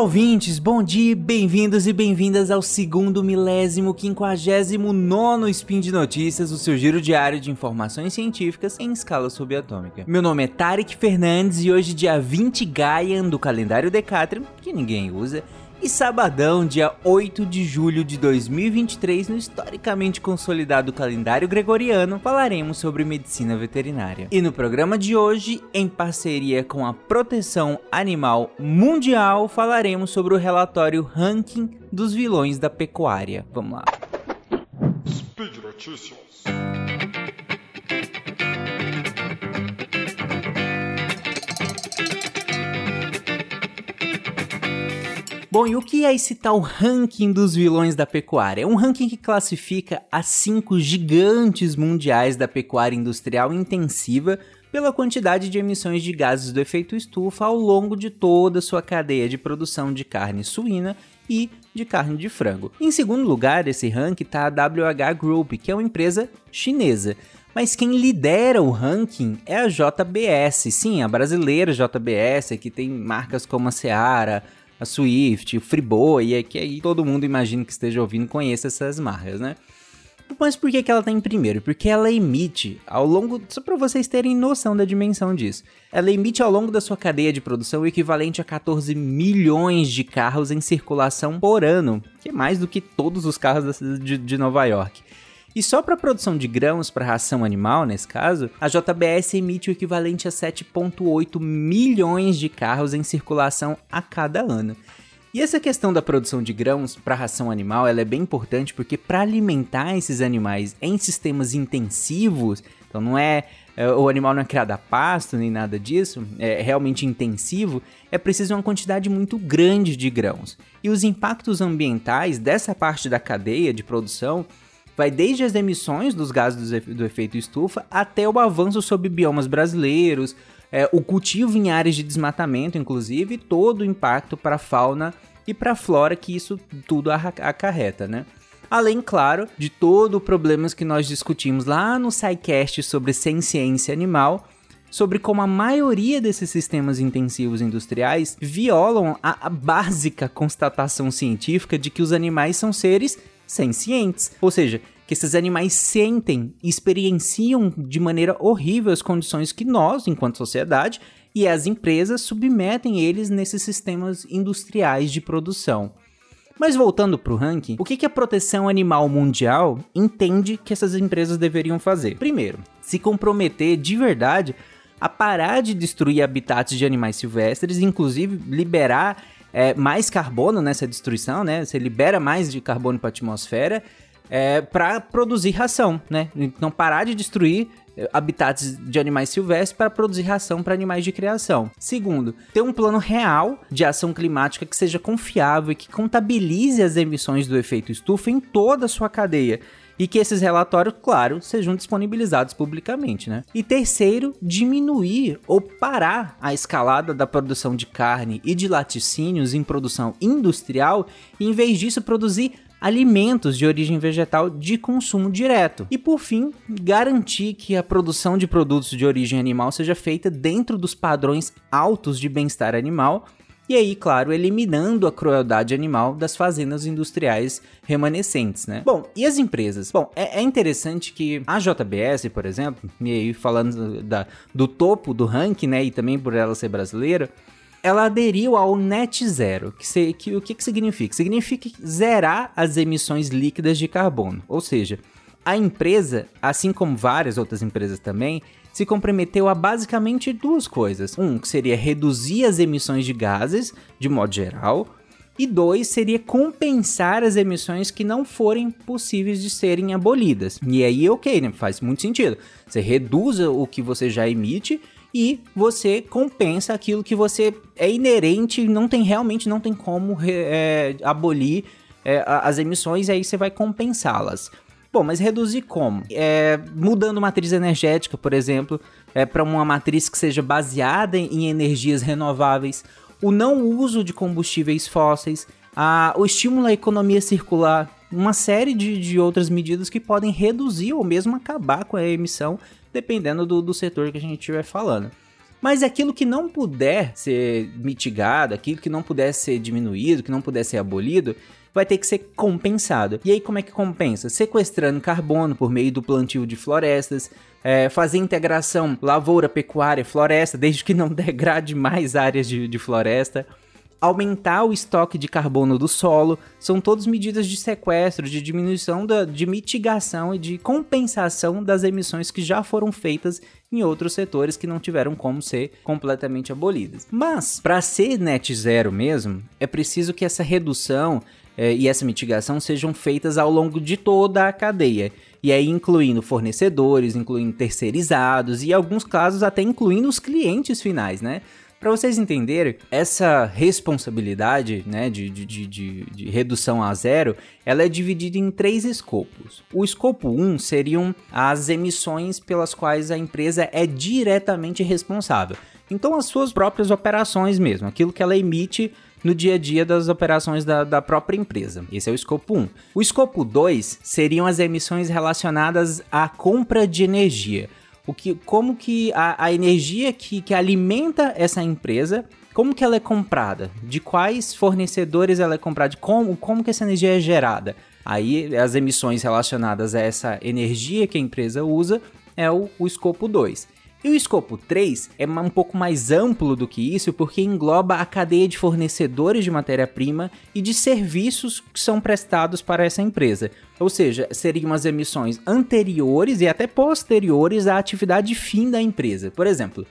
Olá, ouvintes, bom dia, bem-vindos e bem-vindas ao segundo milésimo quinquagésimo nono Spin de Notícias, o seu giro diário de informações científicas em escala subatômica. Meu nome é Tarek Fernandes e hoje, dia 20 Gaian do calendário Decatrium, que ninguém usa, e sabadão, dia 8 de julho de 2023, no historicamente consolidado calendário gregoriano, falaremos sobre medicina veterinária. E no programa de hoje, em parceria com a Proteção Animal Mundial, falaremos sobre o relatório Ranking dos Vilões da Pecuária. Vamos lá. Speed Notícias. Bom, e o que é esse tal ranking dos vilões da pecuária? É um ranking que classifica as cinco gigantes mundiais da pecuária industrial intensiva pela quantidade de emissões de gases do efeito estufa ao longo de toda a sua cadeia de produção de carne suína e de carne de frango. Em segundo lugar, esse ranking está a WH Group, que é uma empresa chinesa. Mas quem lidera o ranking é a JBS, sim, a brasileira JBS, que tem marcas como a Seara, a Swift, o Friboi, é que aí todo mundo imagina que esteja ouvindo conheça essas marcas, né? Mas por que, que ela está em primeiro? Porque ela emite ao longo. Só para vocês terem noção da dimensão disso. Ela emite ao longo da sua cadeia de produção o equivalente a 14 milhões de carros em circulação por ano, que é mais do que todos os carros de, de Nova York. E só para a produção de grãos para ração animal, nesse caso, a JBS emite o equivalente a 7,8 milhões de carros em circulação a cada ano. E essa questão da produção de grãos para ração animal ela é bem importante porque para alimentar esses animais em sistemas intensivos, então não é, é, o animal não é criado a pasto nem nada disso, é realmente intensivo, é preciso uma quantidade muito grande de grãos. E os impactos ambientais dessa parte da cadeia de produção vai desde as emissões dos gases do efeito estufa até o avanço sobre biomas brasileiros, é, o cultivo em áreas de desmatamento, inclusive, e todo o impacto para a fauna e para a flora que isso tudo acarreta, né? Além, claro, de todo o problemas que nós discutimos lá no SciCast sobre ciência animal, sobre como a maioria desses sistemas intensivos industriais violam a, a básica constatação científica de que os animais são seres sencientes. Ou seja, que esses animais sentem e experienciam de maneira horrível as condições que nós, enquanto sociedade, e as empresas submetem eles nesses sistemas industriais de produção. Mas voltando para o ranking, o que, que a proteção animal mundial entende que essas empresas deveriam fazer? Primeiro, se comprometer de verdade a parar de destruir habitats de animais silvestres, inclusive liberar é, mais carbono nessa destruição, né? Você libera mais de carbono para a atmosfera é, para produzir ração, né? Então parar de destruir é, habitats de animais silvestres para produzir ração para animais de criação. Segundo, ter um plano real de ação climática que seja confiável e que contabilize as emissões do efeito estufa em toda a sua cadeia e que esses relatórios, claro, sejam disponibilizados publicamente, né? E terceiro, diminuir ou parar a escalada da produção de carne e de laticínios em produção industrial, e em vez disso produzir alimentos de origem vegetal de consumo direto. E por fim, garantir que a produção de produtos de origem animal seja feita dentro dos padrões altos de bem-estar animal e aí, claro, eliminando a crueldade animal das fazendas industriais remanescentes, né? Bom, e as empresas? Bom, é, é interessante que a JBS, por exemplo, e aí falando da, do topo do ranking, né, e também por ela ser brasileira, ela aderiu ao net zero. Que, se, que o que, que significa? Significa zerar as emissões líquidas de carbono. Ou seja, a empresa, assim como várias outras empresas também, se comprometeu a basicamente duas coisas. Um, que seria reduzir as emissões de gases, de modo geral, e dois, seria compensar as emissões que não forem possíveis de serem abolidas. E aí, ok, né? faz muito sentido. Você reduz o que você já emite e você compensa aquilo que você é inerente, não tem realmente não tem como é, abolir é, as emissões, e aí você vai compensá-las. Bom, mas reduzir como? É, mudando matriz energética, por exemplo, é, para uma matriz que seja baseada em energias renováveis, o não uso de combustíveis fósseis, a, o estímulo à economia circular, uma série de, de outras medidas que podem reduzir ou mesmo acabar com a emissão, dependendo do, do setor que a gente estiver falando. Mas aquilo que não puder ser mitigado, aquilo que não puder ser diminuído, que não puder ser abolido, vai ter que ser compensado. E aí, como é que compensa? Sequestrando carbono por meio do plantio de florestas, é, fazer integração lavoura, pecuária, floresta, desde que não degrade mais áreas de, de floresta aumentar o estoque de carbono do solo, são todas medidas de sequestro, de diminuição, da, de mitigação e de compensação das emissões que já foram feitas em outros setores que não tiveram como ser completamente abolidas. Mas, para ser net zero mesmo, é preciso que essa redução é, e essa mitigação sejam feitas ao longo de toda a cadeia. E aí incluindo fornecedores, incluindo terceirizados e alguns casos até incluindo os clientes finais, né? Para vocês entenderem, essa responsabilidade né, de, de, de, de, redução a zero, ela é dividida em três escopos. O escopo 1 seriam as emissões pelas quais a empresa é diretamente responsável. Então, as suas próprias operações mesmo, aquilo que ela emite no dia a dia das operações da, da própria empresa. Esse é o escopo 1. O escopo 2 seriam as emissões relacionadas à compra de energia o que, como que a, a energia que, que alimenta essa empresa como que ela é comprada, de quais fornecedores ela é comprada, como, como que essa energia é gerada. Aí as emissões relacionadas a essa energia que a empresa usa é o, o escopo 2. E o escopo 3 é um pouco mais amplo do que isso, porque engloba a cadeia de fornecedores de matéria-prima e de serviços que são prestados para essa empresa. Ou seja, seriam as emissões anteriores e até posteriores à atividade fim da empresa. Por exemplo,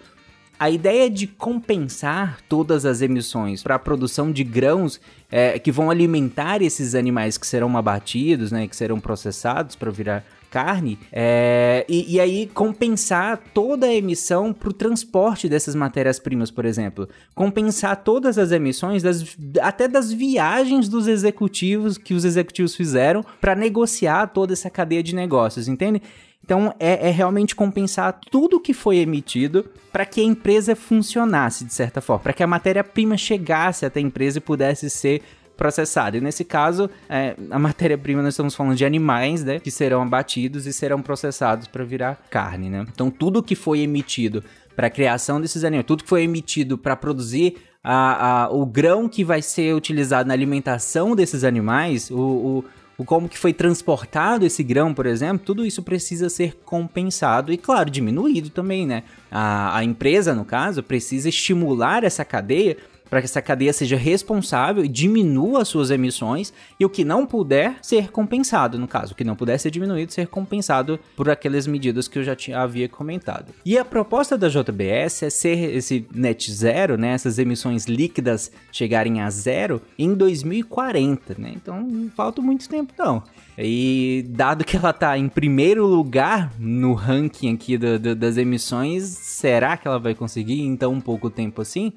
a ideia de compensar todas as emissões para a produção de grãos é, que vão alimentar esses animais que serão abatidos, né, que serão processados para virar carne, é, e, e, aí compensar toda a emissão para o transporte dessas matérias-primas, por exemplo. Compensar todas as emissões, das, até das viagens dos executivos que os executivos fizeram para negociar toda essa cadeia de negócios, entende? Então é, é, realmente compensar tudo que foi emitido para que a empresa funcionasse de certa forma, para que a matéria-prima chegasse até a empresa e pudesse ser processado. E nesse caso, é, a matéria-prima nós estamos falando de animais, né, que serão abatidos e serão processados para virar carne, né? Então tudo que foi emitido para a criação desses animais, tudo que foi emitido para produzir a, a, o grão que vai ser utilizado na alimentação desses animais, o, o, o como que foi transportado esse grão, por exemplo, tudo isso precisa ser compensado e, claro, diminuído também, né? A, a empresa, no caso, precisa estimular essa cadeia para que essa cadeia seja responsável e diminua as suas emissões e o que não puder ser compensado, no caso, o que não puder ser diminuído ser compensado por aquelas medidas que eu já tinha, havia comentado. E a proposta da JBS é ser esse net zero, né, essas emissões líquidas chegarem a zero em 2040, né? Então não falta muito tempo não. E dado que ela está em primeiro lugar no ranking aqui do, do, das emissões, será que ela vai conseguir em tão pouco tempo assim?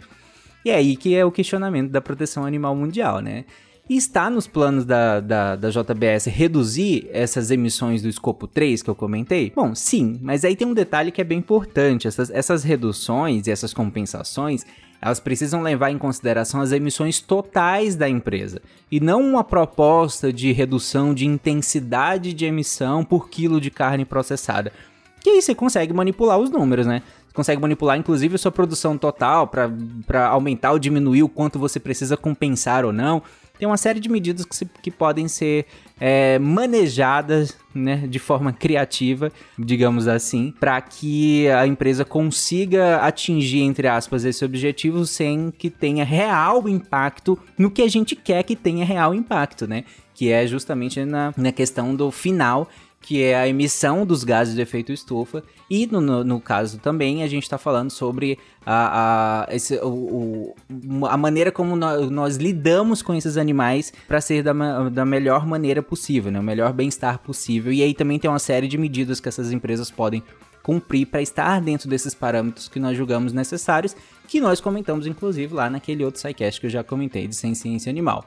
E é aí que é o questionamento da proteção animal mundial, né? E está nos planos da, da, da, JBS reduzir essas emissões do escopo 3 que eu comentei? Bom, sim, mas aí tem um detalhe que é bem importante. Essas, essas reduções e essas compensações, elas precisam levar em consideração as emissões totais da empresa e não uma proposta de redução de intensidade de emissão por quilo de carne processada. Que aí você consegue manipular os números, né? Consegue manipular inclusive sua produção total para aumentar ou diminuir o quanto você precisa compensar ou não. Tem uma série de medidas que, se, que podem ser é, manejadas né, de forma criativa, digamos assim, para que a empresa consiga atingir, entre aspas, esse objetivo sem que tenha real impacto no que a gente quer que tenha real impacto, né? Que é justamente na, na questão do final que é a emissão dos gases de efeito estufa, e no, no, no caso também a gente está falando sobre a, a, esse, o, o, a maneira como nós, nós, lidamos com esses animais para ser da, da melhor maneira possível, né? o melhor bem-estar possível. E aí também tem uma série de medidas que essas empresas podem cumprir para estar dentro desses parâmetros que nós julgamos necessários, que nós comentamos inclusive lá naquele outro SciCast que eu já comentei de Sem Ciência Animal.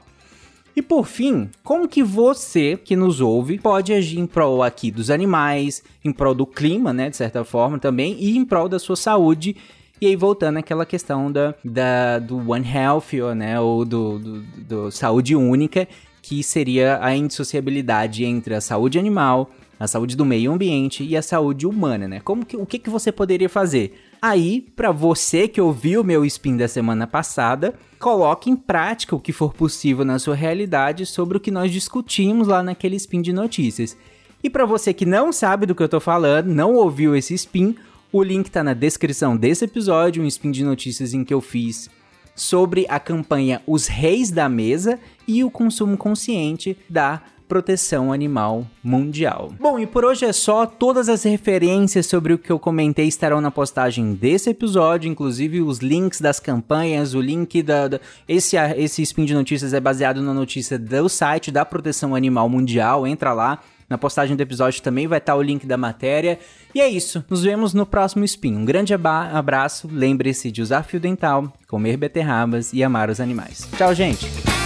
E por fim, como que você que nos ouve pode agir em prol aqui dos animais, em prol do clima, né, de certa forma também, e em prol da sua saúde e aí, voltando àquela questão da, da, do One Health, né, ou do, do, do, saúde única, que seria a indissociabilidade entre a saúde animal, a saúde do meio ambiente e a saúde humana, né? Como que, o que, que você poderia fazer? Aí, para você que ouviu meu spin da semana passada, coloque em prática o que for possível na sua realidade sobre o que nós discutimos lá naquele spin de notícias. E para você que não sabe do que eu tô falando, não ouviu esse spin, o link tá na descrição desse episódio, um spin de notícias em que eu fiz sobre a campanha Os Reis da Mesa e o consumo consciente da proteção animal mundial. Bom, e por hoje é só. Todas as referências sobre o que eu comentei estarão na postagem desse episódio, inclusive os links das campanhas, o link da. da esse, esse spin de notícias é baseado na notícia do site da Proteção Animal Mundial. Entra lá. Na postagem do episódio também vai estar o link da matéria. E é isso, nos vemos no próximo Spin. Um grande abraço, lembre-se de usar fio dental, comer beterrabas e amar os animais. Tchau, gente!